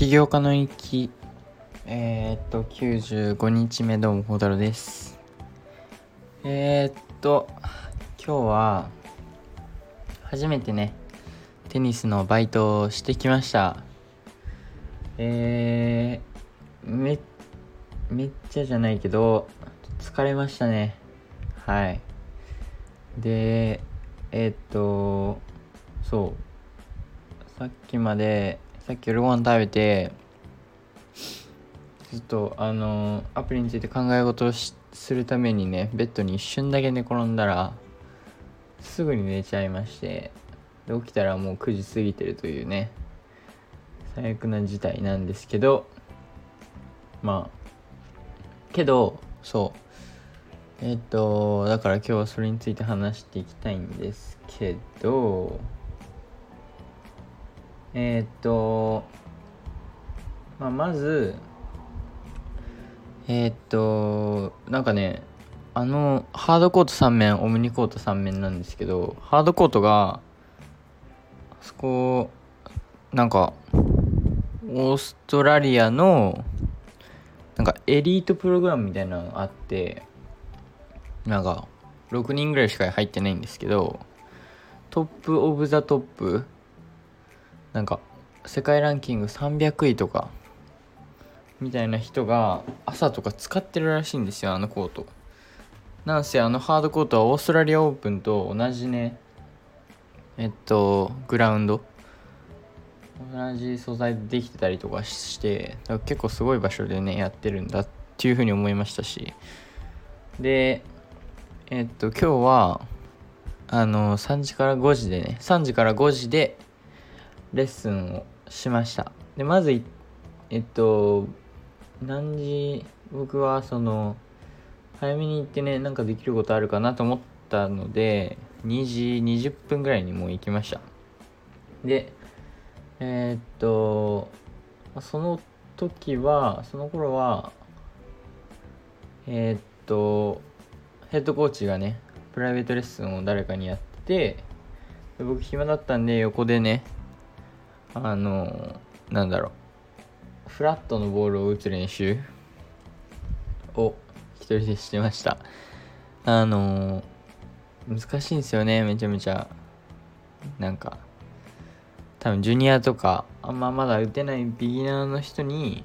起業家の行きえー、っと95日目どうも孝太郎です。えー、っと今日は初めてねテニスのバイトをしてきました。えー、めめっちゃじゃないけど疲れましたね。はい。でえー、っとそう。さっきまでさっき夜ご飯食べてちょっとあのアプリについて考え事をするためにねベッドに一瞬だけ寝転んだらすぐに寝ちゃいましてで起きたらもう9時過ぎてるというね最悪な事態なんですけどまあけどそう。えっ、とだから今日はそれについて話していきたいんですけどえっ、とまあまずえー、っとなんかねあのハードコート3面オムニコート3面なんですけどハードコートがあそこなんかオーストラリアのなんかエリートプログラムみたいなのがあってなんか6人ぐらいしか入ってないんですけど top of the top なんか世界ランキング300位とかみたいな人が朝とか使ってるらしいんですよあのコート。なんせあのハードコートはオーストラリアオープンと同じねえっとグラウンド。同じ素材でできてたりとかして結構すごい場所でねやってるんだっていうふうに思いましたし。でえっと今日はあの3時から5時でね3時から5時でレッスンをしました。でまずえっと何時僕はその早めに行ってねなんかできることあるかなと思ったので2時20分ぐらいにもう行きました。でえー、っとその時はその頃はえー、っとヘッドコーチがねプライベートレッスンを誰かにやってで僕暇だったんで横でねあのなんだろう。フラットのボールを打つ練習？を一人でしてました。あの、難しいんですよねめちゃめちゃ。なんか多分ジュニアとかあんままだ打てないビギナーの人に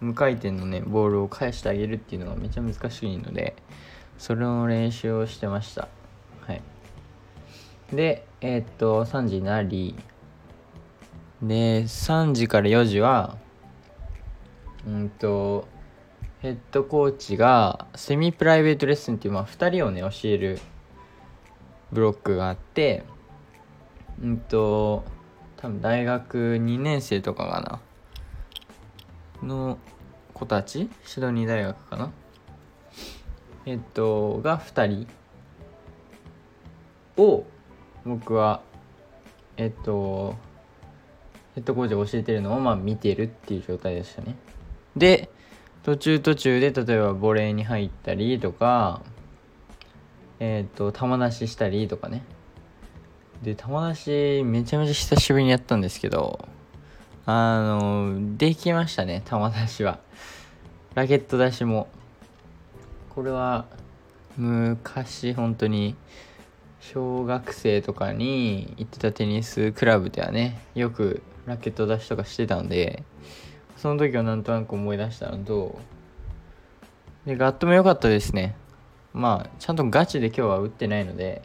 無回転のねボールを返してあげるっていうのがめちゃ難しいのでそれの練習をしてました。はい。でえー、っと3時になりで3時から4時はうんとヘッドコーチがセミプライベートレッスンっていうまあ2人をね教えるブロックがあってうんと多分大学2年生とかかな。の子たち？シドニー大学かな？えっとが2人を僕はえっとヘッドコーチが教えてるのをまあ見てるっていう状態でしたね。で途中途中で例えばボレーに入ったりとかえっ、ー、と球出ししたりとかね。で球出しめちゃめちゃ久しぶりにやったんですけどあのできましたね球出しは。ラケット出しも。これは昔本当に小学生とかに行ってたテニスクラブではね。よくラケット出しとかしてたんでその時はなんとなく思い出したのとでガットも良かったですね。まあちゃんとガチで今日は打ってないので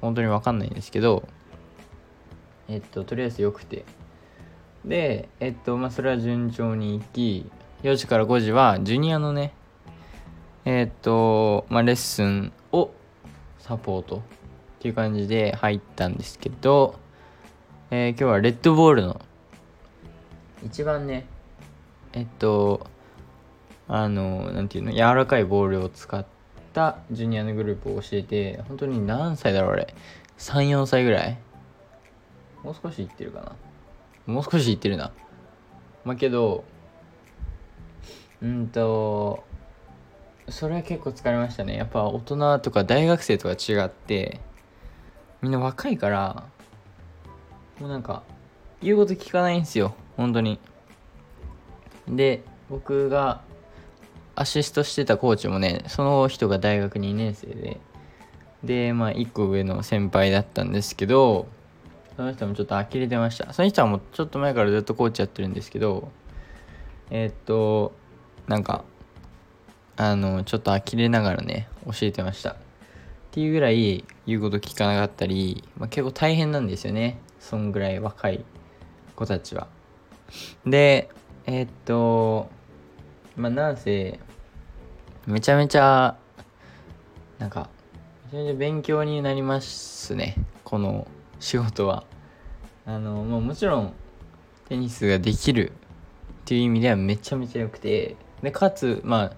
本当に分かんないんですけどえっととりあえず良くて。でえっとまあそれは順調にいき4時から5時はジュニアのねえっとまあレッスンをサポートっていう感じで入ったんですけどえー、今日はレッドボールの。一番ねえっとあのなんていうの柔らかいボールを使ったジュニアのグループを教えて本当に何歳だろうあれ。34歳ぐらい。もう少しいってるかな。もう少しいってるな。まあけどうんとそれは結構疲れましたね。やっぱ大人とか大学生とか違ってみんな若いからもうなんか言うこと聞かないんですよ。本当に。で僕がアシストしてたコーチもねその人が大学2年生で。でまあ1個上の先輩だったんですけどその人もちょっと呆れてました。その人はもうちょっと前からずっとコーチやってるんですけどえー、っとなんかあのちょっと呆れながらね教えてました。っていうぐらい言うこと聞かなかったり、まあ、結構大変なんですよね。そんぐらい若い子たちは。でえー、っとまあなんせめちゃめちゃなんかめちゃめちゃ勉強になりますね。この仕事は。あの、まあ、もちろんテニスができるっていう意味ではめちゃめちゃ良くて。でかつまあ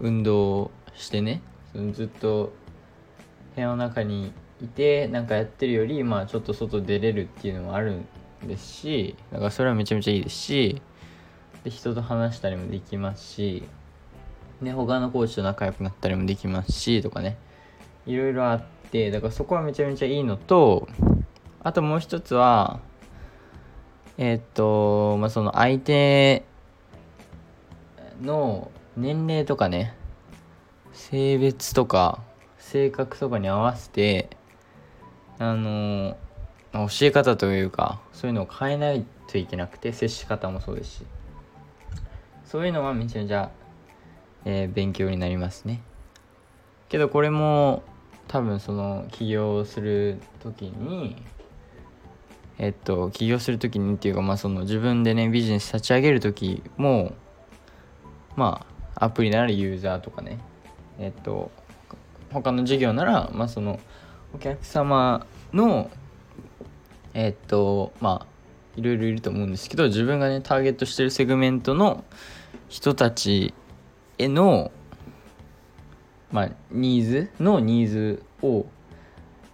運動してねずっと部屋の中にいてなんかやってるよりまあちょっと外出れるっていうのもあるんですしだからそれはめちゃめちゃいいですしで人と話したりもできますしで他のコーチと仲良くなったりもできますしとかね。いろいろあってだからそこはめちゃめちゃいいのとあともう一つはえー、っとまあその相手の年齢とかね性別とか性格とかに合わせてあの教え方というかそういうのを変えないといけなくて接し方もそうですし。そういうのはめちゃめちゃ、えー、勉強になりますね。けどこれも多分その起業する時にえっと起業する時にっていうかまあその自分でねビジネス立ち上げる時もまあアプリならユーザーとかね。えっと他の事業ならまあそのお客様のえっとまあいろいろいると思うんですけど自分がねターゲットしてるセグメントの人たちへのまあニーズのニーズを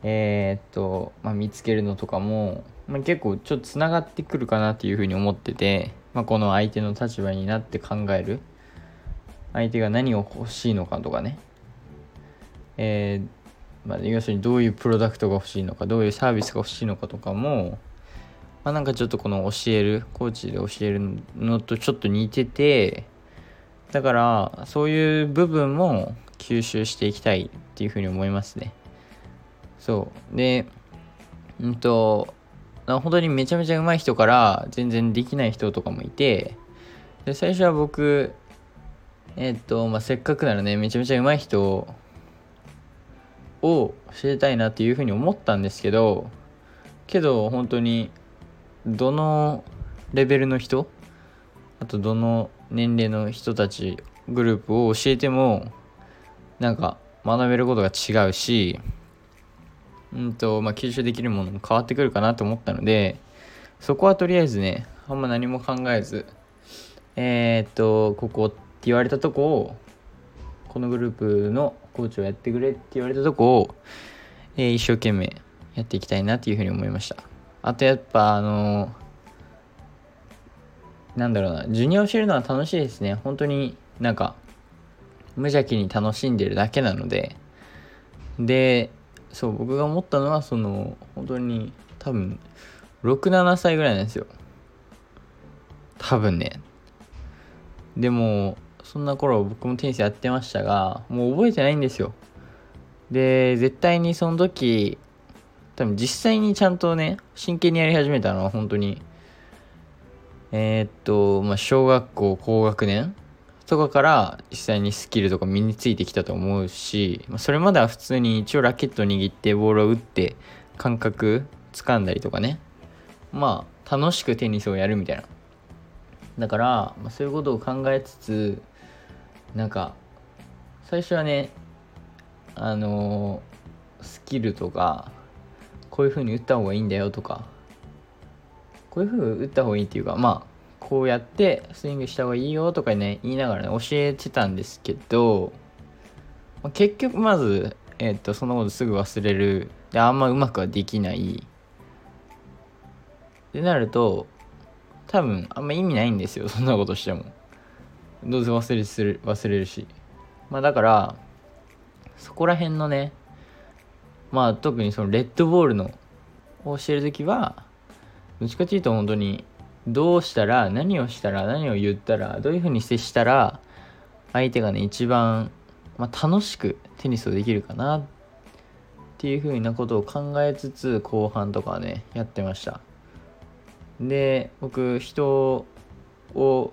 えー、っと、まあ、見つけるのとかも、まあ、結構ちょっとつながってくるかなっていうふうに思ってて、まあ、この相手の立場になって考える。相手が何を欲しいのかとかね。えー、まあ、要するにどういうプロダクトが欲しいのかどういうサービスが欲しいのかとかもまあ、なんかちょっとこの教えるコーチで教えるのとちょっと似ててだからそういう部分も吸収していきたいっていうふうに思いますね。そう。でうんと本当にめちゃめちゃ上手い人から全然できない人とかもいてで最初は僕えっとまあせっかくならねめちゃめちゃ上手い人を教えたいなっていうふうに思ったんですけどけど本当にどのレベルの人あとどの年齢の人たちグループを教えてもなんか学べることが違うしうんとまあ吸収できるものも変わってくるかなと思ったのでそこはとりあえずねあんま何も考えずえー、っとここって言われたとこをこのグループのコーチをやってくれって言われたとこを、えー、一生懸命やっていきたいなっていうふうに思いました。あとやっぱあのなんだろうなジュニアを教えるのは楽しいですね。本当になんか無邪気に楽しんでるだけなので。でそう僕が思ったのはその本当に多分67歳ぐらいなんですよ。多分ね。でもそんな頃僕もテニスやってましたがもう覚えてないんですよで絶対にその時多分実際にちゃんとね、真剣にやり始めたのは本当に、えー、っと、まあ、小学校高学年とかから実際にスキルとか身についてきたと思うし、まあ、それまでは普通に一応ラケット握ってボールを打って感覚掴んだりとかね。まあ、楽しくテニスをやるみたいな。だから、まあ、そういうことを考えつつ、なんか、最初はね、あのー、スキルとか、こういう風に打った方がいいんだよとかこういう風に打った方がいいっていうかまあこうやってスイングした方がいいよとかね言いながらね教えてたんですけど、まあ、結局まずえっ、とそのことすぐ忘れる。であんまうまくはできない。ってなると多分あんま意味ないんですよそんなことしても。どうせ忘れする忘れるし。まあだからそこら辺のねまあ特にそのレッドボールのを教える時はどっちかっていうと本当にどうしたら何をしたら何を言ったらどういうふうに接したら相手がね一番、まあ、楽しくテニスをできるかなっていうふうなことを考えつつ後半とかねやってました。で僕人を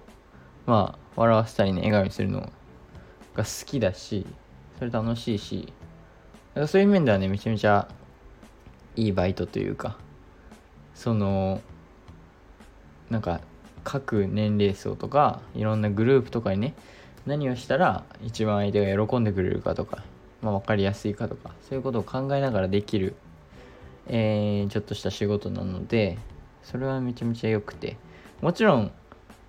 まあ笑わせたりね笑顔にするのが好きだしそれ楽しいしだからそういう面ではねめちゃめちゃいいバイトというかそのなんか各年齢層とかいろんなグループとかにね何をしたら一番相手が喜んでくれるかとか、まあ、分かりやすいかとかそういうことを考えながらできる、えー、ちょっとした仕事なのでそれはめちゃめちゃ良くて。もちろん、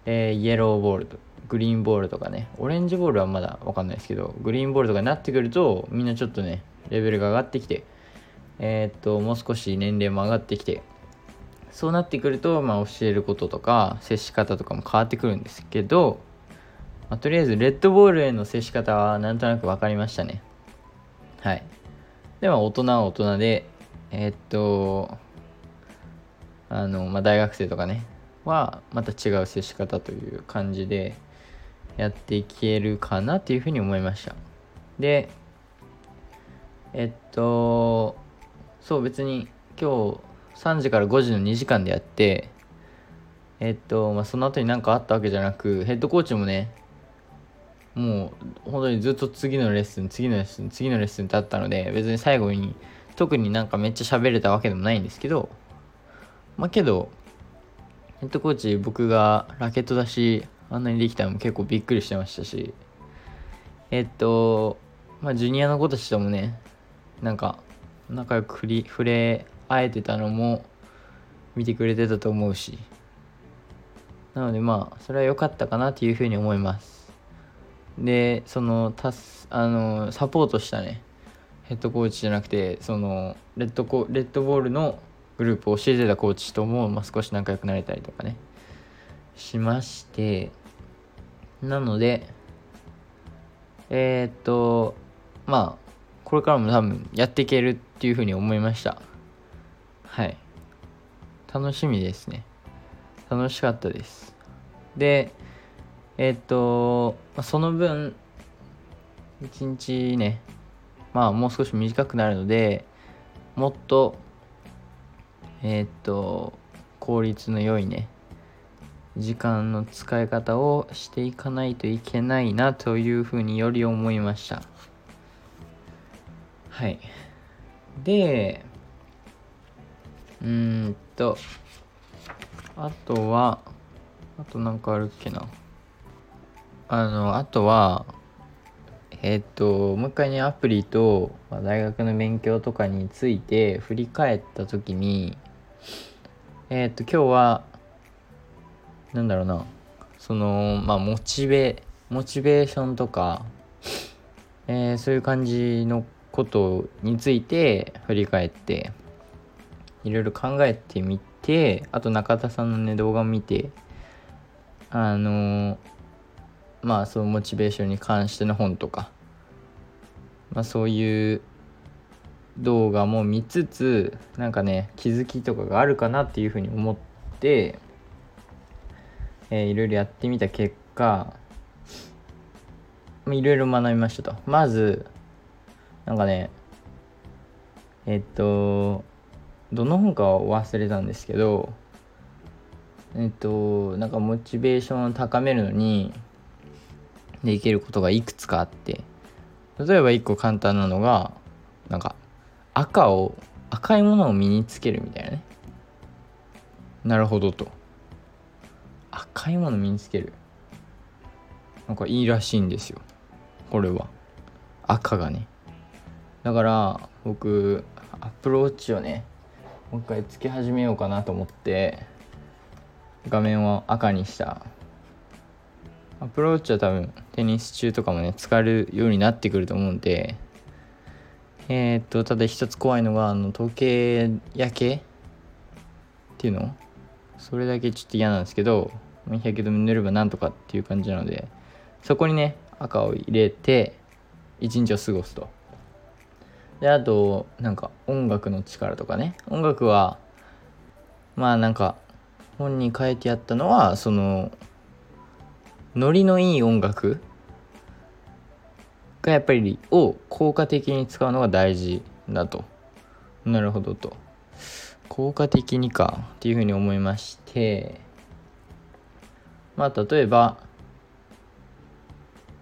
えー、イエローボールとグリーンボールとかねオレンジボールはまだ分かんないですけどグリーンボールとかになってくるとみんなちょっとねレベルが上がってきてえー、っともう少し年齢も上がってきてそうなってくると、まあ、教えることとか接し方とかも変わってくるんですけど、まあ、とりあえずレッドボールへの接し方はなんとなく分かりましたね。はい。では大人は大人でえー、っとあの、まあ、大学生とかねはまた違う接し方という感じでやっていけるかなっていうふうに思いました。でえっとそう別に今日3時から5時の2時間でやってえっとまあその後に何かあったわけじゃなくヘッドコーチもねもう本当にずっと次のレッスン次のレッスン次のレッスンってあったので別に最後に特になんかめっちゃ喋れたわけでもないんですけどまあけどヘッドコーチ僕がラケット出しあんなにできたのも結構びっくりしてましたし。えっとまあジュニアの子たちともねなんか仲良く触れ会えてたのも見てくれてたと思うし。なのでまあそれは良かったかなっていうふうに思います。でそのたすあのサポートしたねヘッドコーチじゃなくてそのレッドコレッドボールのグループを教えてたコーチとも、まあ、少し仲良くなれたりとかね。しましてなのでえー、っとまあこれからも多分やっていけるっていうふうに思いました。はい。楽しみですね。楽しかったです。でえー、っとその分一日ねまあもう少し短くなるのでもっとえー、っと効率の良いね時間の使い方をしていかないといけないなというふうにより思いましたはいでうーんと、あとは、あとなんかあるっけな。あの、あとは、えっ、と、もう一回ね、アプリと、まあ、大学の勉強とかについて振り返った時に、えっ、と、今日は、なんだろうな、その、まあ、モチベ、モチベーションとか、えー、そういう感じのことについて振り返って、いろいろ考えてみてあと中田さんのね動画を見てあのまあそのモチベーションに関しての本とかまあそういう動画も見つつなんかね気づきとかがあるかなっていうふうに思って、えー、いろいろやってみた結果いろいろ学びましたと。まずなんかねえっとどの本かは忘れたんですけどえっとなんかモチベーションを高めるのにできることがいくつかあって例えば一個簡単なのがなんか赤を赤いものを身につけるみたいなね。なるほどと。赤いもの身につける。なんかいいらしいんですよ。これは。赤がね。だから僕アプローチをねもう一回つけ始めようかなと思って画面を赤にした。アプローチは多分テニス中とかもね使えるようになってくると思うんでえー、っとただ一つ怖いのがあの時計焼けっていうの？それだけちょっと嫌なんですけど日焼け止め塗ればなんとかっていう感じなのでそこにね赤を入れて一日を過ごすと。であとなんか音楽の力とかね。音楽はまあなんか本に書いてあったのはそのノリのいい音楽がやっぱりを効果的に使うのが大事だと。なるほどと。効果的にかっていうふうに思いましてまあ例えば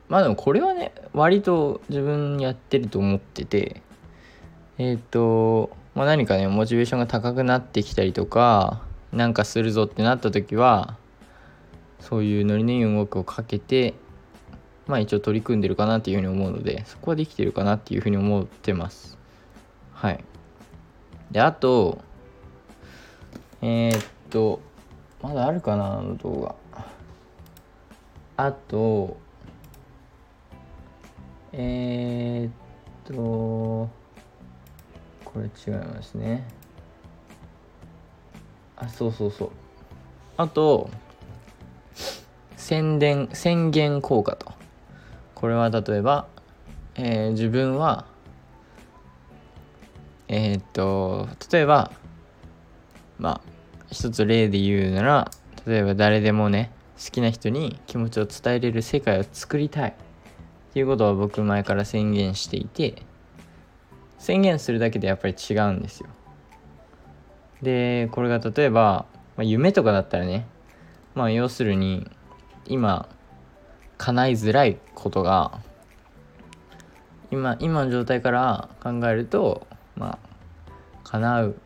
まあでもこれはね割と自分やってると思っててえっ、ー、と、まあ、何かねモチベーションが高くなってきたりとかなんかするぞってなった時はそういうノリのいい音楽をかけてまあ一応取り組んでるかなっていうふうに思うのでそこはできてるかなっていうふうに思ってます。はい。であとえー、っとまだあるかなあの動画。あとえー、っとこれ違いますね。あそうそうそう。あと宣伝宣言効果と。これは例えば、えー、自分はえー、っと例えばまあ一つ例で言うなら例えば誰でもね好きな人に気持ちを伝えれる世界を作りたいっていうことは僕前から宣言していて宣言するだけでやっぱり違うんですよ。でこれが例えば、まあ、夢とかだったらねまあ要するに今叶いづらいことが今今の状態から考えるとまあ叶う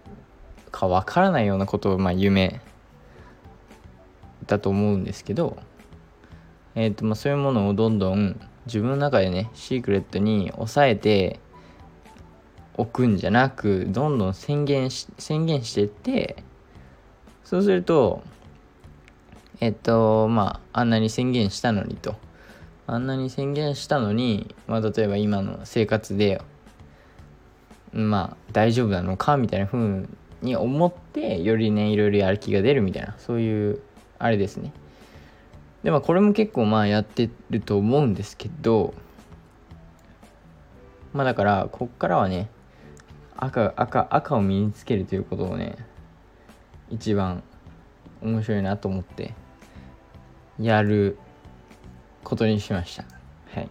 かわからないようなことをまあ夢だと思うんですけどえ、ー、とまあそういうものをどんどん自分の中でねシークレットに抑えておくんじゃなくどんどん宣言し宣言していってそうするとえっとまああんなに宣言したのにと。あんなに宣言したのに、まあ、例えば今の生活でまあ大丈夫なのかみたいな風に思ってよりねいろいろやる気が出るみたいなそういうあれですね。でもこれも結構まあやってると思うんですけどまあだからこっからはね赤赤赤を身につけるということをね一番面白いなと思ってやることにしました。はい。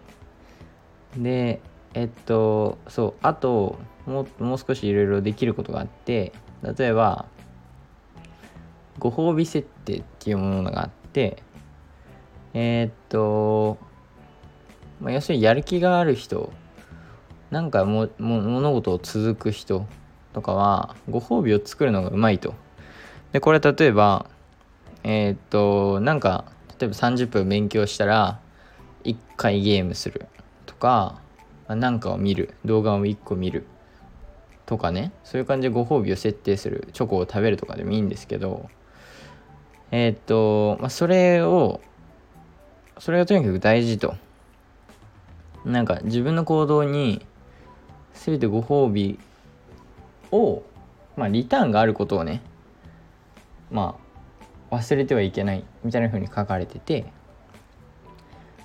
でえっとそうあとももう少しいろいろできることがあって例えばご褒美設定っていうものがあってえー、っと、まあ、要するにやる気がある人なんかもも物事を続く人とかはご褒美を作るのがうまいと。でこれ例えばえー、っとなんか例えば30分勉強したら1回ゲームするとか何かを見る動画を1個見るとかね。そういう感じでご褒美を設定するチョコを食べるとかでもいいんですけどえー、っと、まあ、それをそれがとにかく大事と。なんか自分の行動に全てご褒美をまあリターンがあることをねまあ忘れてはいけないみたいな風に書かれてて。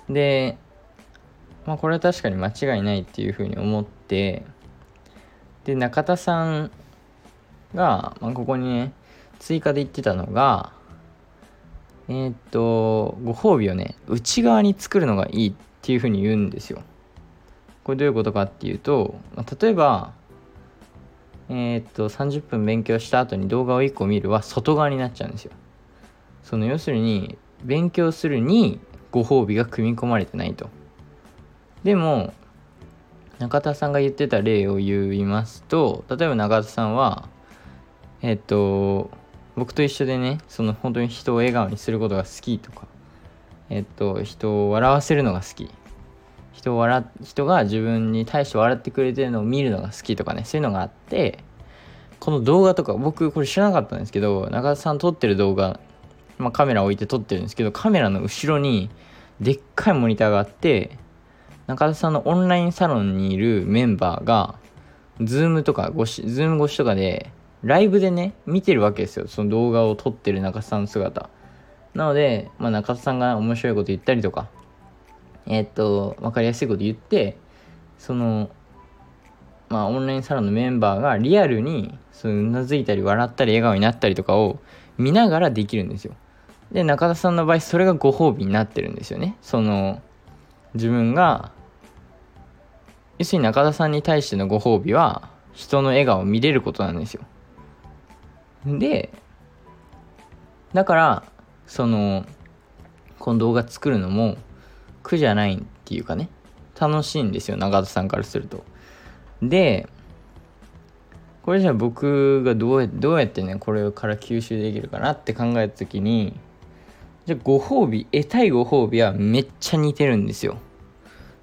でまあこれは確かに間違いないっていう風に思ってで中田さんが、まあ、ここにね追加で言ってたのがえー、っとご褒美をね内側に作るのがいいっていうふうに言うんですよ。これどういうことかっていうと、まあ、例えばえー、っと30分勉強した後に動画を1個見るは外側になっちゃうんですよ。その要するに勉強するにご褒美が組み込まれてないと。でも中田さんが言ってた例を言いますと例えば中田さんはえっと僕と一緒でねその本当に人を笑顔にすることが好きとかえっと人を笑わせるのが好き。人を笑人が自分に対して笑ってくれてるのを見るのが好きとかねそういうのがあってこの動画とか僕これ知らなかったんですけど中田さん撮ってる動画、まあ、カメラ置いて撮ってるんですけどカメラの後ろにでっかいモニターがあって中田さんのオンラインサロンにいるメンバーが、ズームとか越し、ズーム越しとかで、ライブでね、見てるわけですよ。その動画を撮ってる中田さんの姿。なので、まあ、中田さんが面白いこと言ったりとか、えー、っと、わかりやすいこと言って、その、まあ、オンラインサロンのメンバーがリアルに、そううなずいたり笑ったり笑顔になったりとかを見ながらできるんですよで中田さんの場合それがご褒美になってるんですよねその自分が要するに中田さんに対してのご褒美は人の笑顔を見れることなんですよでだからそのこの動画作るのも苦じゃないっていうかね。楽しいんですよ中田さんからすると。でこれじゃあ僕がどうやどうやってねこれから吸収できるかなって考えた時にじゃあご褒美得たいご褒美はめっちゃ似てるんですよ。っ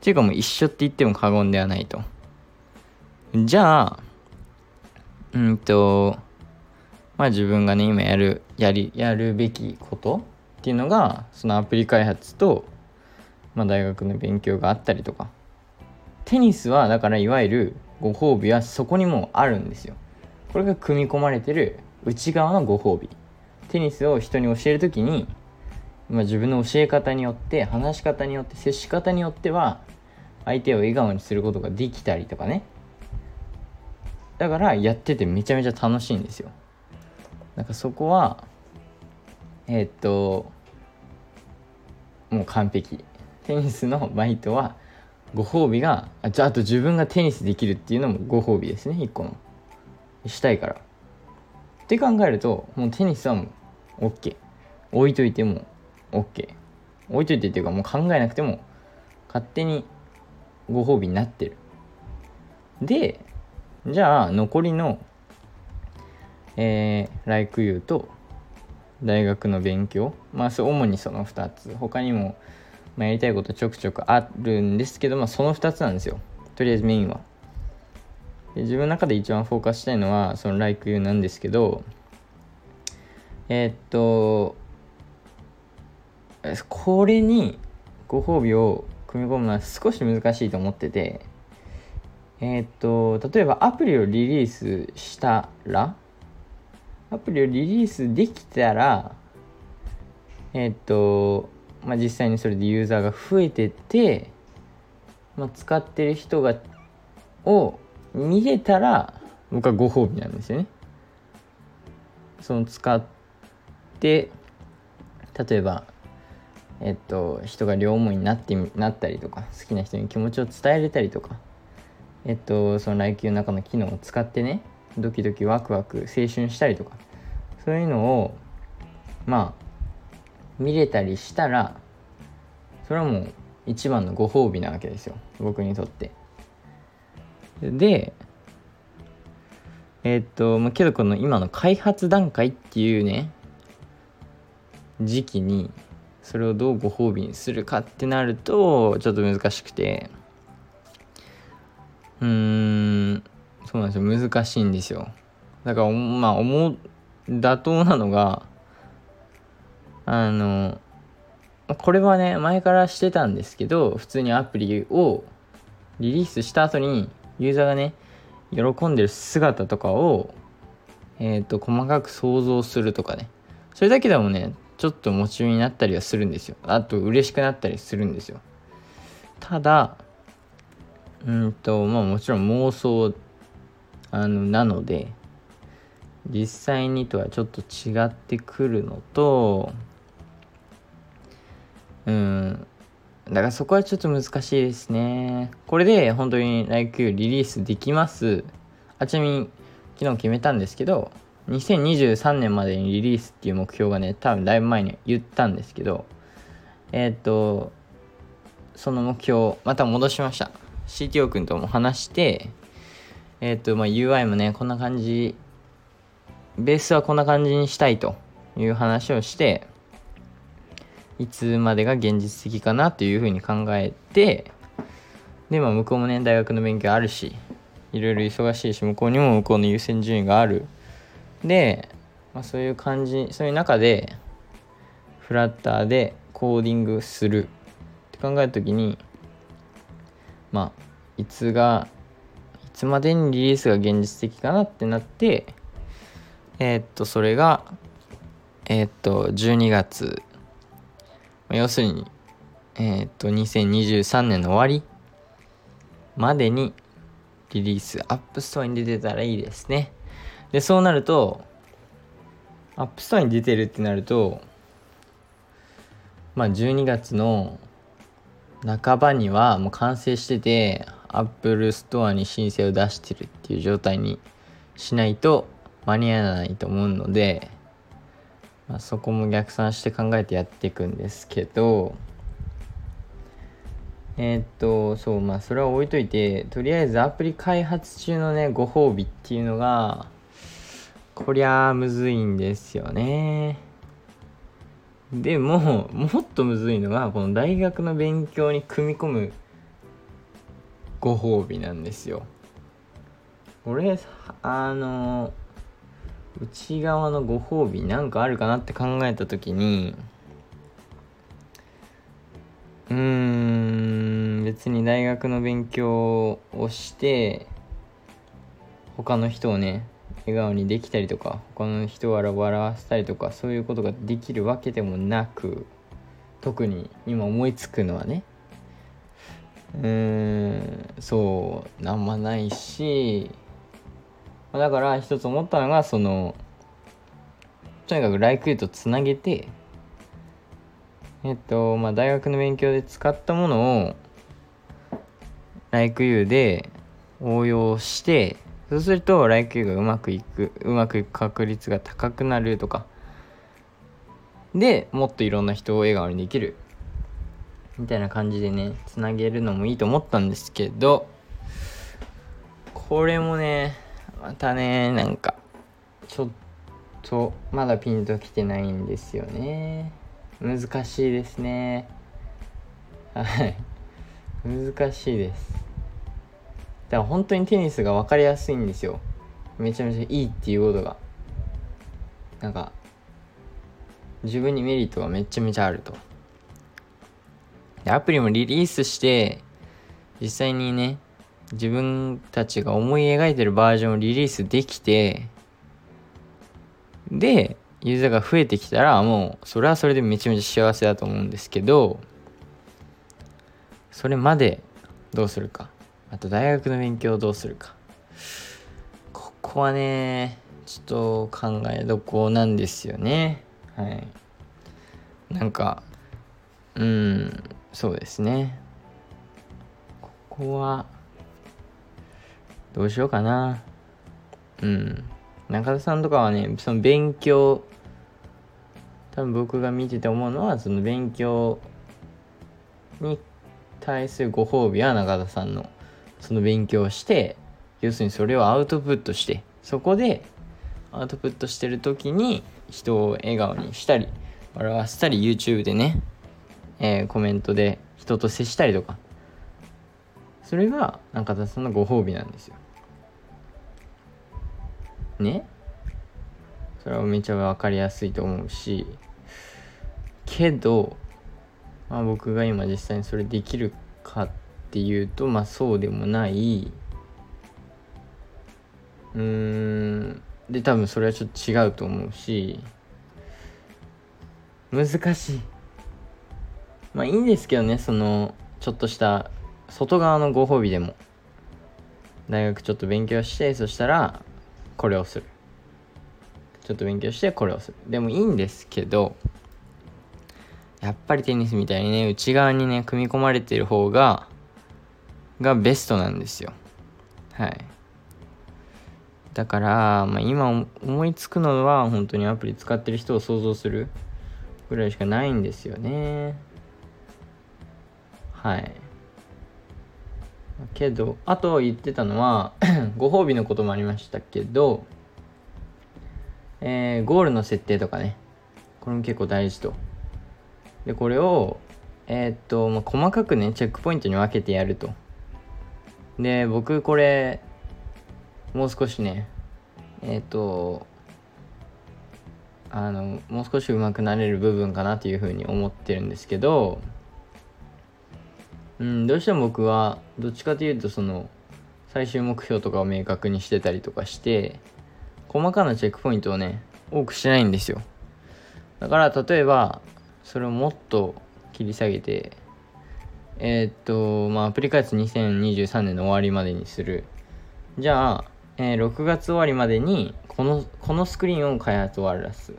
ていうかもう一緒って言っても過言ではないと。じゃあうんとまあ自分がね今やるやりやるべきことっていうのがそのアプリ開発と、まあ、大学の勉強があったりとか。テニスはだからいわゆるご褒美はそこにもあるんですよ。これが組み込まれてる内側のご褒美。テニスを人に教える時に、まあ、自分の教え方によって話し方によって接し方によっては相手を笑顔にすることができたりとかね。だからやっててめちゃめちゃ楽しいんですよ。なんかそこはえー、っともう完璧。テニスのバイトはご褒美があじゃあと自分がテニスできるっていうのもご褒美ですね一個の。したいから。って考えるともうテニスはもう OK 置いといても OK 置いといてっていうかもう考えなくても勝手にご褒美になってる。でじゃあ残りのえー、ライクユーと大学の勉強。まあ主にその2つ。他にも、まあ、やりたいことちょくちょくあるんですけど、まあ、その2つなんですよ。とりあえずメインは。で自分の中で一番フォーカスしたいのはその Like You なんですけどえー、っとこれにご褒美を組み込むのは少し難しいと思っててえー、っと例えばアプリをリリースしたらアプリをリリースできたら、えっ、と、まあ、実際にそれでユーザーが増えてて、まあ、使ってる人が、を見れたら、僕はご褒美なんですよね。その使って、例えば、えっと、人が両思いになってなったりとか、好きな人に気持ちを伝えれたりとか、えっと、その来球の中の機能を使ってね、ドキドキワクワク青春したりとかそういうのをまあ見れたりしたらそれはもう一番のご褒美なわけですよ。僕にとって。でえー、っとまあけどこの今の開発段階っていうね時期にそれをどうご褒美にするかってなるとちょっと難しくて。うーん。そうなんですよ。難しいんですよ。だからまあ思う妥当なのがあのこれはね前からしてたんですけど普通にアプリをリリースした後にユーザーがね喜んでる姿とかをえっ、ー、と細かく想像するとかね。それだけでもねちょっと夢中になったりはするんですよ。あと嬉しくなったりするんですよ。ただうんとまあもちろん妄想あのなので実際にとはちょっと違ってくるのとうんだからそこはちょっと難しいですね。これで本当に LIKE リリースできます。あちなみに昨日決めたんですけど2023年までにリリースっていう目標がね多分だいぶ前に言ったんですけどえー、っとその目標また戻しました。CTO 君とも話してえっ、ー、と、まあ、UI もね、こんな感じ、ベースはこんな感じにしたいという話をして、いつまでが現実的かなというふうに考えて、で、まあ、向こうもね、大学の勉強あるし、いろいろ忙しいし、向こうにも向こうの優先順位がある。で、まあ、そういう感じ、そういう中で、フラッターでコーディングするって考えた時に、まあ、いつがいつまでにリリースが現実的かなってなってえー、っとそれがえー、っと12月。要するにえ、っと2023年の終わりまでにリリース、アップストアに出てたらいいですね。でそうなるとアップストアに出てるってなるとまあ12月の半ばにはもう完成しててアップルストアに申請を出してるっていう状態にしないと間に合わないと思うので、まあ、そこも逆算して考えてやっていくんですけどえー、っとそうまあそれは置いといてとりあえずアプリ開発中のねご褒美っていうのがこりゃむずいんですよね。でももっとむずいのがこの大学の勉強に組み込むご褒美なんですよ。俺あの内側のご褒美なんかあるかなって考えた時にうーん別に大学の勉強をして他の人をね笑顔にできたりとか他の人を笑わせたりとかそういうことができるわけでもなく特に今思いつくのはねうんそうなんもないしだから一つ思ったのがそのとにかくライクユーとつなげてえっとまあ大学の勉強で使ったものをライクユーで応用してそうするとライクユーがうまくいくうまくいく確率が高くなるとか。でもっといろんな人を笑顔にできる。みたいな感じでねつなげるのもいいと思ったんですけどこれもねまたねなんかちょっとまだピンときてないんですよね。難しいですね。はい。難しいです。だから本当にテニスが分かりやすいんですよ。めちゃめちゃいいっていうことが。なんか自分にメリットがめちゃめちゃあると。アプリもリリースして実際にね自分たちが思い描いてるバージョンをリリースできてでユーザーが増えてきたらもうそれはそれでめちゃめちゃ幸せだと思うんですけどそれまでどうするか。あと大学の勉強をどうするか。ここはねちょっと考えどこなんですよね。はい。なんかうん。そうですね。ここはどうしようかな。うん。中田さんとかはねその勉強多分僕が見てて思うのはその勉強に対するご褒美は中田さんのその勉強をして要するにそれをアウトプットしてそこでアウトプットしてる時に人を笑顔にしたり笑わせたり YouTube でね、えー、コメントで人と接したりとか。それが中田さんのご褒美なんですよ。ね？それはめちゃ分かりやすいと思うし。けど、まあ、僕が今実際にそれできるかっていうとまあそうでもない。うーん。で多分それはちょっと違うと思うし。難しい。まあいいんですけどねそのちょっとした外側のご褒美でも。大学ちょっと勉強してそしたらこれをする。ちょっと勉強してこれをする。でもいいんですけどやっぱりテニスみたいにね内側にね組み込まれてる方ががベストなんですよ。はい。だから、まあ、今思いつくのは本当にアプリ使ってる人を想像するぐらいしかないんですよね。はい。けどあと言ってたのは ご褒美のこともありましたけどえー、ゴールの設定とかね。これも結構大事と。でこれをえー、っと、まあ、細かくねチェックポイントに分けてやると。で僕これもう少しねえー、っとあのもう少し上手くなれる部分かなというふうに思ってるんですけどうんどうしても僕はどっちかというとその最終目標とかを明確にしてたりとかして細かなチェックポイントをね多くしないんですよ。だから例えばそれをもっと切り下げてえー、っとまあアプリ開発2023年の終わりまでにする。じゃあ、えー、6月終わりまでにこのこのスクリーンを開発終わらす。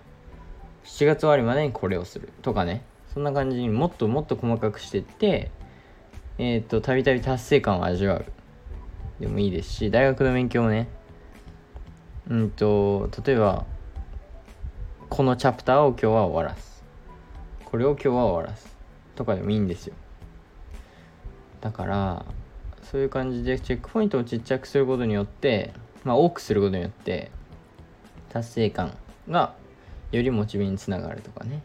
7月終わりまでにこれをする。とかね。そんな感じにもっともっと細かくしてってえっ、ー、とたびたび達成感を味わう。でもいいですし大学の勉強もね。うんと例えばこのチャプターを今日は終わらす。これを今日は終わらす。とかでもいいんですよ。だからそういう感じでチェックポイントをちっちゃくすることによってまあ多くすることによって達成感がよりモチベにつながるとかね。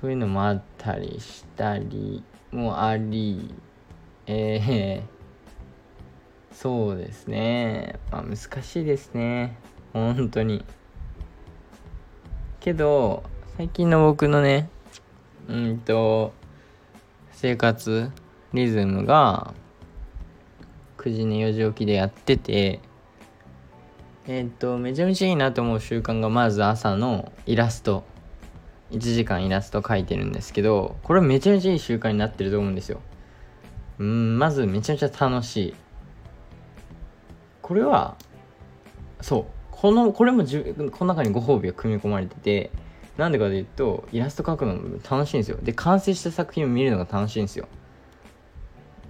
そういうのもあったりしたりもありえー、そうですね。まあ難しいですね。本当に。けど最近の僕のねうんと生活リズムが9時寝4時起きでやっててえっ、とめちゃめちゃいいなと思う習慣がまず朝のイラスト。1時間イラスト描いてるんですけどこれめちゃめちゃいい習慣になってると思うんですよ。んまずめちゃめちゃ楽しい。これはそう。このこれもじこの中にご褒美が組み込まれててなんでかというとイラスト描くのも楽しいんですよ。で完成した作品を見るのが楽しいんですよ。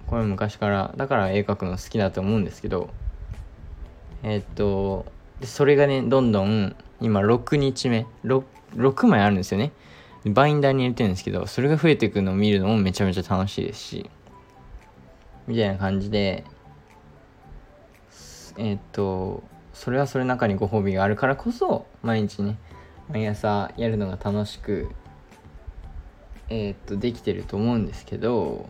これ昔から。だから絵描くの好きだと思うんですけど。えー、っとそれがねどんどん今6日目。6, 6枚あるんですよね。バインダーに入れてるんですけどそれが増えていくのを見るのもめちゃめちゃ楽しいですしみたいな感じでえ、っとそれはそれの中にご褒美があるからこそ毎日ね毎朝やるのが楽しくえ、っとできてると思うんですけど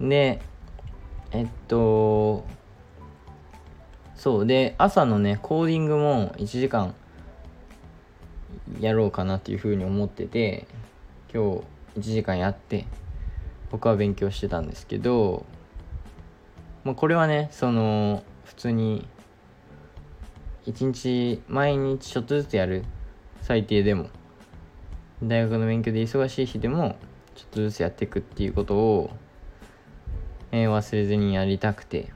でえっとそうで朝のねコーディングも1時間やろうかなっていうふうに思ってて今日1時間やって僕は勉強してたんですけど、まあ、これはねその普通に1日毎日ちょっとずつやる最低でも大学の勉強で忙しい日でもちょっとずつやっていくっていうことを、えー、忘れずにやりたくて。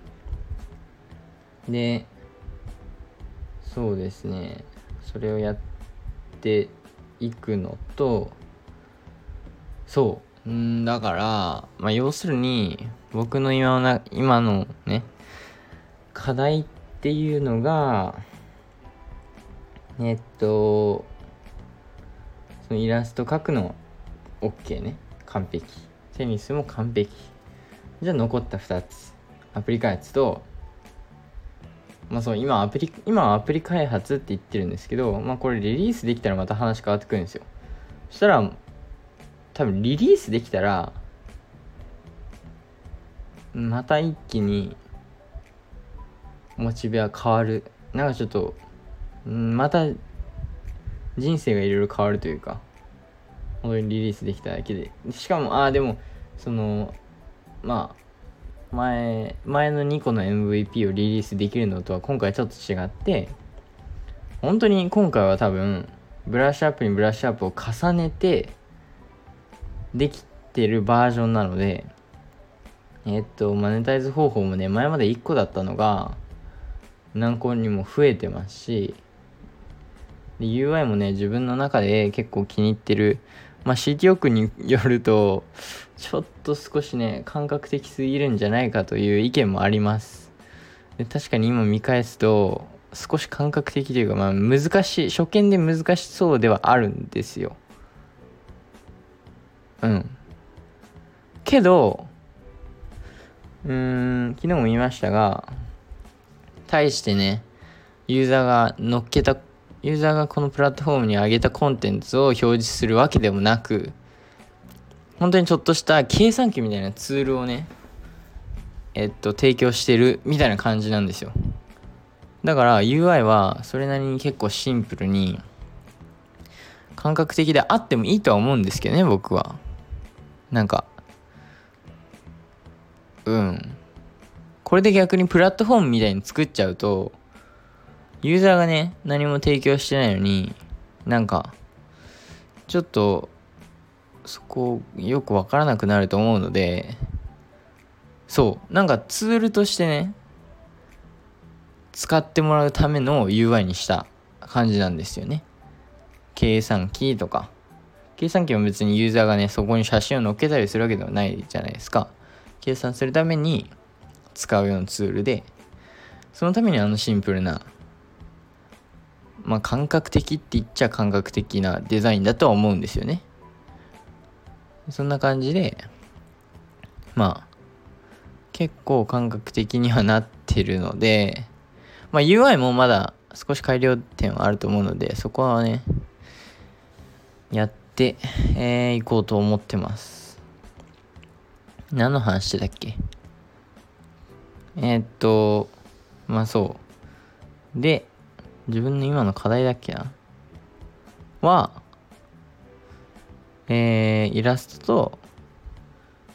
でそうですね。それをやってていくのとそう。うんだからまあ要するに僕の今の今のね課題っていうのがえっとそのイラスト描くの OK ね。完璧。テニスも完璧。じゃあ残った2つ。アプリ開発とまあそう今アプリ今アプリ開発って言ってるんですけどまあこれリリースできたらまた話変わってくるんですよ。そしたら多分リリースできたらまた一気にモチベは変わる。なんかちょっとまた人生がいろいろ変わるというか本当にリリースできただけで。しかもああでもそのまあ前前の2個の MVP をリリースできるのとは今回ちょっと違って本当に今回は多分ブラッシュアップにブラッシュアップを重ねてできてるバージョンなのでえっとマネタイズ方法もね前まで1個だったのが何個にも増えてますしで UI もね自分の中で結構気に入ってるまあ CTO 君によるとちょっと少しね感覚的すぎるんじゃないかという意見もあります。で確かに今見返すと少し感覚的というかまあ難しい初見で難しそうではあるんですよ。うん。けどうーん昨日も言いましたが対してねユーザーが乗っけたユーザーがこのプラットフォームに上げたコンテンツを表示するわけでもなく本当にちょっとした計算機みたいなツールをねえっと提供してるみたいな感じなんですよ。だから UI はそれなりに結構シンプルに感覚的であってもいいとは思うんですけどね僕は。なんかうん。これで逆にプラットフォームみたいに作っちゃうとユーザーがね、何も提供してないのに、なんか、ちょっと、そこ、よくわからなくなると思うので、そう、なんかツールとしてね、使ってもらうための UI にした感じなんですよね。計算機とか。計算機も別にユーザーがねそこに写真を載っけたりするわけではないじゃないですか。計算するために使うようなツールでそのためにあのシンプルなまあ感覚的って言っちゃ感覚的なデザインだとは思うんですよね。そんな感じでまあ結構感覚的にはなってるのでまあ UI もまだ少し改良点はあると思うのでそこはねやってい、えー、こうと思ってます。何の話してたっけ？えー、っとまあそう。で自分の今の課題だっけな？はえー、イラストと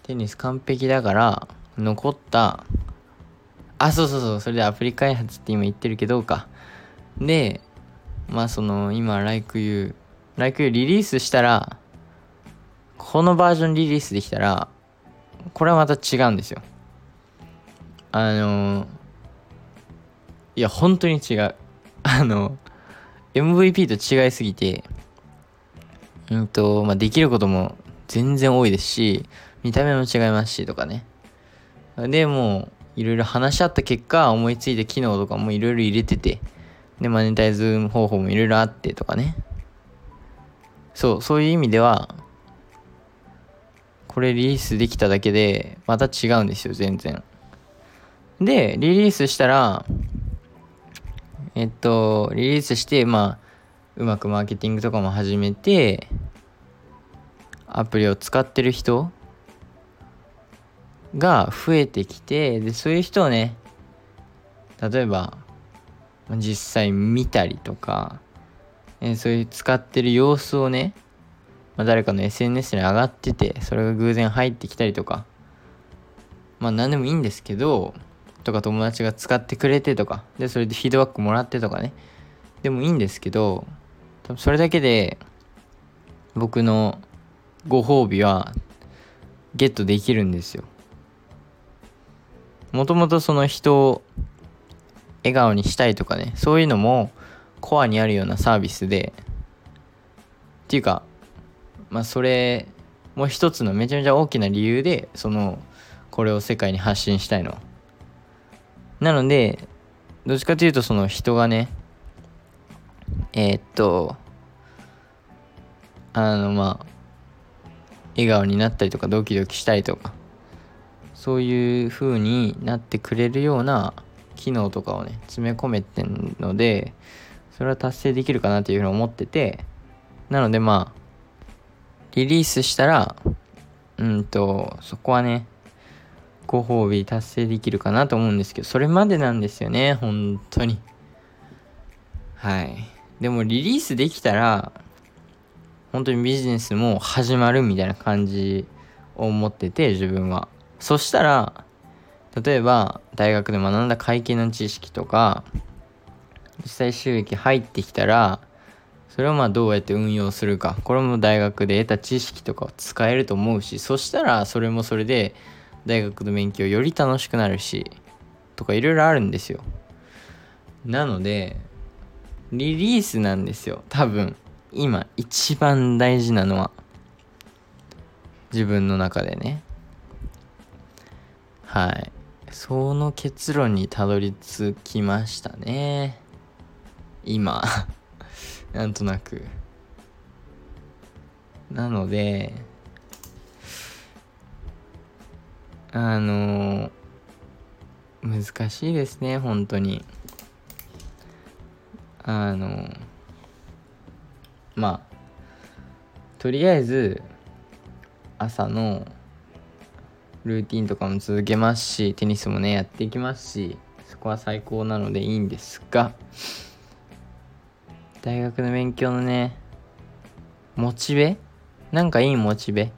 テニス完璧だから残ったあそうそうそうそれでアプリ開発って今言ってるけどか。でまあその今 LikeU LikeU リリースしたらこのバージョンリリースできたらこれはまた違うんですよ。あのいや本当に違う。あの MVP と違いすぎてうんと、まあ、できることも全然多いですし、見た目も違いますしとかね。で、もう、いろいろ話し合った結果、思いついた機能とかもいろいろ入れてて、で、マネタイズ方法もいろいろあってとかね。そう、そういう意味では、これリリースできただけで、また違うんですよ、全然。で、リリースしたら、えっと、リリースして、まあ、うまくマーケティングとかも始めてアプリを使ってる人が増えてきてでそういう人をね例えば実際見たりとか、そういう使ってる様子をね、まあ、誰かの SNS に上がっててそれが偶然入ってきたりとかまあ何でもいいんですけどとか友達が使ってくれてとかでそれでフィードバックもらってとかね。でもいいんですけど多分それだけで僕のご褒美はゲットできるんですよ。もともとその人を笑顔にしたいとかね。そういうのもコアにあるようなサービスで。っていうかまあそれも一つのめちゃめちゃ大きな理由でそのこれを世界に発信したいの。なのでどっちかというとその人がねえー、っと、あの、まあ、笑顔になったりとか、ドキドキしたりとか、そういう風になってくれるような機能とかをね、詰め込めてんので、それは達成できるかなというふうに思ってて、なのでまあ、リリースしたら、うんと、そこはね、ご褒美達成できるかなと思うんですけど、それまでなんですよね、本当に。はい。でもリリースできたら、本当にビジネスも始まるみたいな感じを思ってて、自分は。そしたら、例えば大学で学んだ会計の知識とか、実際収益入ってきたら、それをまあどうやって運用するか。これも大学で得た知識とかを使えると思うし、そしたらそれもそれで大学の勉強より楽しくなるし、とかいろいろあるんですよ。なので、リリースなんですよ。多分今一番大事なのは。自分の中でね。はい。その結論にたどり着きましたね。今。なんとなく。なのであの難しいですね本当に。あのまあとりあえず朝のルーティンとかも続けますしテニスもねやっていきますしそこは最高なのでいいんですが大学の勉強のねモチベ？なんかいいモチベ？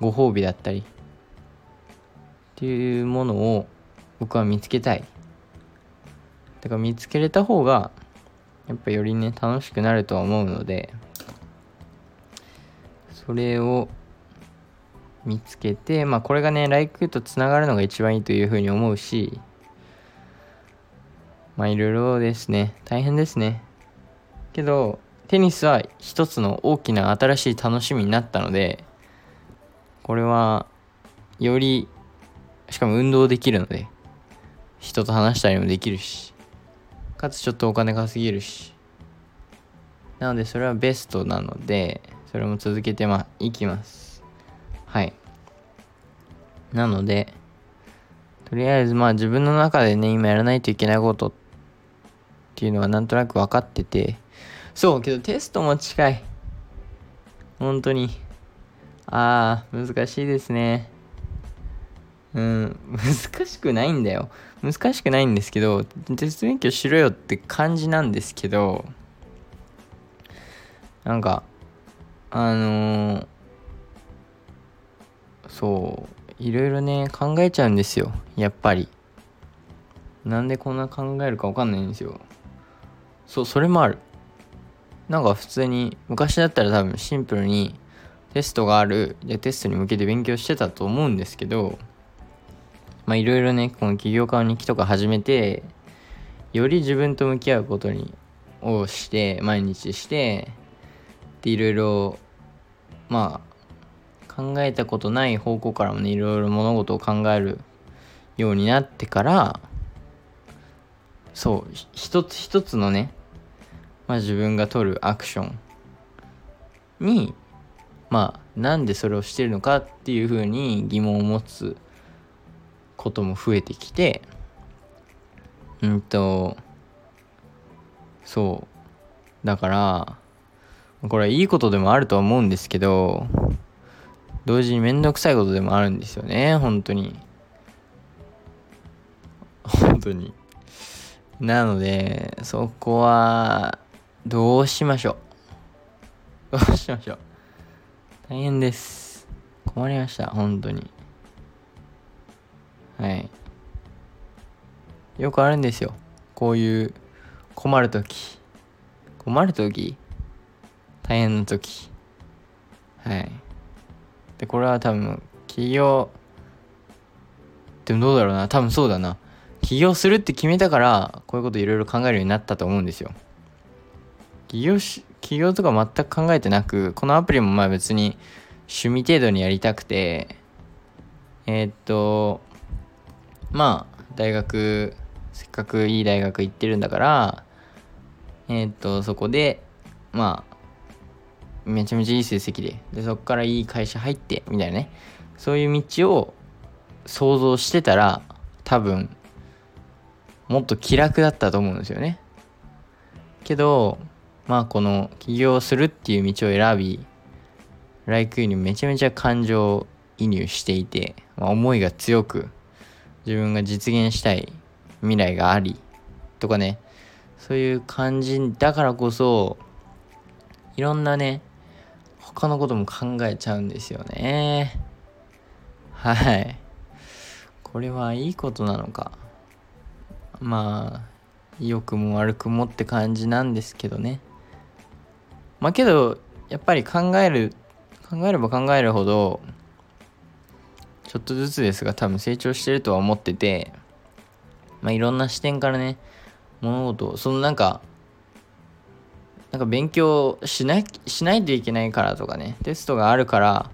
ご褒美だったりっていうものを僕は見つけたい。だから見つけれた方がやっぱよりね楽しくなるとは思うのでそれを見つけてまあこれがね Like とつながるのが一番いいというふうに思うしまあいろいろですね大変ですね。けどテニスは一つの大きな新しい楽しみになったのでこれはよりしかも運動できるので人と話したりもできるしかつちょっとお金稼げるし。なのでそれはベストなのでそれも続けてまいきます。はい。なのでとりあえずまあ自分の中でね今やらないといけないことっていうのはなんとなく分かってて。そうけどテストも近い。本当に。ああ難しいですね。うん難しくないんだよ。難しくないんですけどテスト勉強しろよって感じなんですけどなんかあのー、そういろいろね考えちゃうんですよやっぱり。なんでこんな考えるか分かんないんですよ。そうそれもある。なんか普通に昔だったら多分シンプルにテストがあるでテストに向けて勉強してたと思うんですけどまあいろいろねこの起業家の日記とか始めてより自分と向き合うことにをして毎日してでいろいろまあ考えたことない方向からもねいろいろ物事を考えるようになってからそう一つ一つのね、まあ、自分が取るアクションにまあなんでそれをしてるのかっていうふうに疑問を持つことも増えてきてうんとそう。だからこれいいことでもあるとは思うんですけど同時にめんどくさいことでもあるんですよね本当に。本当に。なのでそこはどうしましょう。どうしましょう。大変です。困りました本当に。はい。よくあるんですよ。こういう困る時。困る時？大変な時。はい。でこれは多分起業でもどうだろうな。多分そうだな。起業するって決めたからこういうこといろいろ考えるようになったと思うんですよ。起業し起業とか全く考えてなくこのアプリもまあ別に趣味程度にやりたくてえー、っとまあ大学せっかくいい大学行ってるんだからえー、っとそこでまあめちゃめちゃいい成績ででそこからいい会社入ってみたいなね。そういう道を想像してたら多分もっと気楽だったと思うんですよね。けどまあこの起業するっていう道を選びライクユにめちゃめちゃ感情移入していて、まあ、思いが強く自分が実現したい未来がありとかねそういう感じだからこそいろんなね他のことも考えちゃうんですよね。はい。これはいいことなのか。まあ良くも悪くもって感じなんですけどね。まあけどやっぱり考える考えれば考えるほどちょっとずつですが多分成長してるとは思っててまあいろんな視点からね物事をそのなんかなんか勉強しなしないといけないからとかねテストがあるから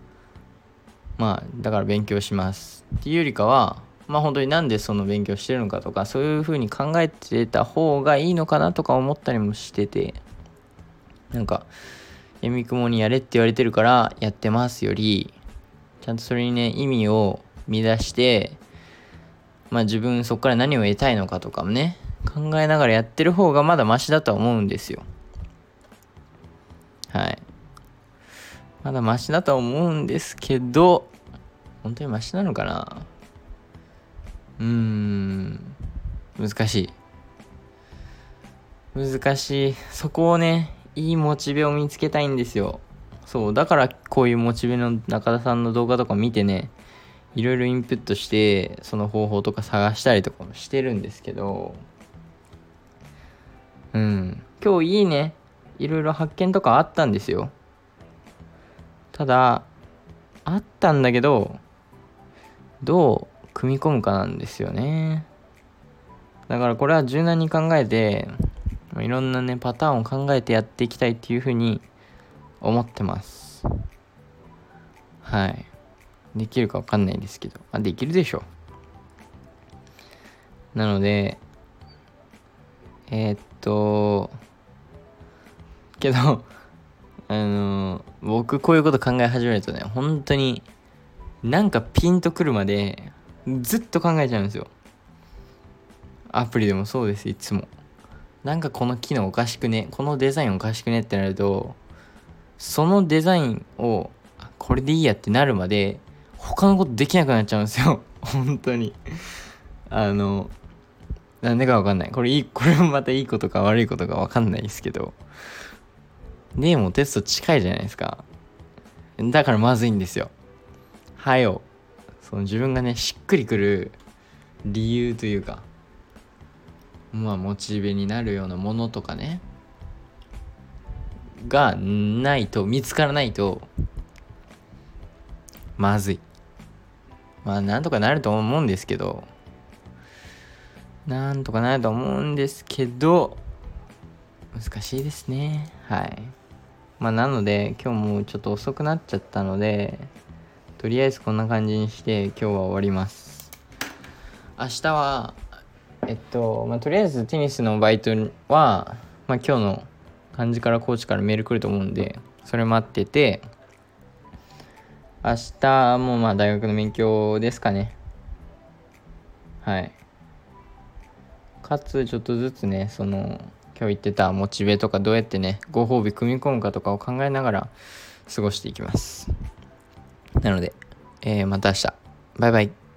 まあだから勉強しますっていうよりかはまあ本当になんでその勉強してるのかとかそういうふうに考えてた方がいいのかなとか思ったりもしててなんかやみくもにやれって言われてるからやってますよりちゃんとそれにね意味を見出してまあ自分そこから何を得たいのかとかもね考えながらやってる方がまだマシだとは思うんですよはい。まだマシだとは思うんですけど、本当にマシなのかな？うーん、難しい。難しい。そこをね、いいモチベを見つけたいんですよ。そう、だからこういうモチベの中田さんの動画とか見てね、いろいろインプットして、その方法とか探したりとかもしてるんですけど、うん、今日いいね、いろいろ発見とかあったんですよ。ただあったんだけどどう組み込むかなんですよね。だからこれは柔軟に考えていろんなねパターンを考えてやっていきたいっていうふうに思ってます。はい。できるか分かんないですけど。あできるでしょなのでえー、っとけどあの僕こういうこと考え始めるとね本当になんかピンとくるまでずっと考えちゃうんですよ。アプリでもそうですいつも。なんかこの機能おかしくねこのデザインおかしくねってなるとそのデザインをこれでいいやってなるまで他のことできなくなっちゃうんですよ。本当に。あのなんでかわかんない。これいいこれもまたいいことか悪いことかわかんないですけど。でもテスト近いじゃないですか。だからまずいんですよ。はよその自分がねしっくりくる理由というかまあモチベになるようなものとかね。がないと見つからないとまずい。まあなんとかなると思うんですけどなんとかなると思うんですけど難しいですね。はい。まあなので今日もちょっと遅くなっちゃったのでとりあえずこんな感じにして今日は終わります。明日はえっとまあとりあえずテニスのバイトはまあ今日の感じからコーチからメール来ると思うんでそれ待ってて明日もまあ大学の勉強ですかね。はい。かつちょっとずつねその今日言ってたモチベとかどうやってねご褒美組み込むかとかを考えながら過ごしていきます。なので、えー、また明日。バイバイ。